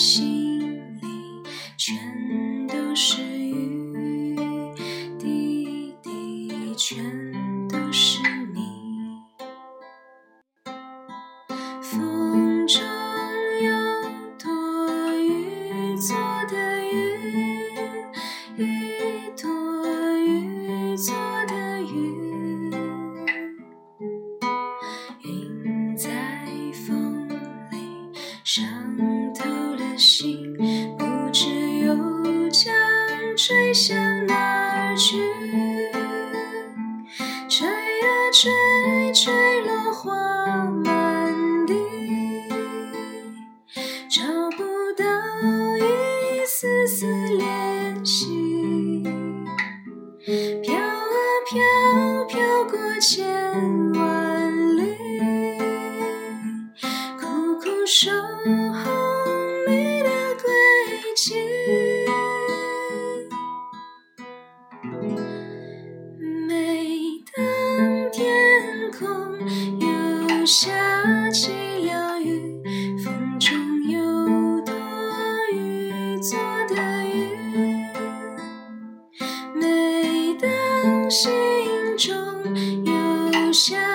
心里全都是雨，滴滴全都是你。风中有朵雨做的云，一朵雨做的云，云在风里伤心，不知又将吹向哪儿去。吹啊吹，吹落花满地，找不到一丝丝联系。飘啊飘，飘过千万里，苦苦守每当天空又下起了雨，风中有朵雨做的云。每当心中又下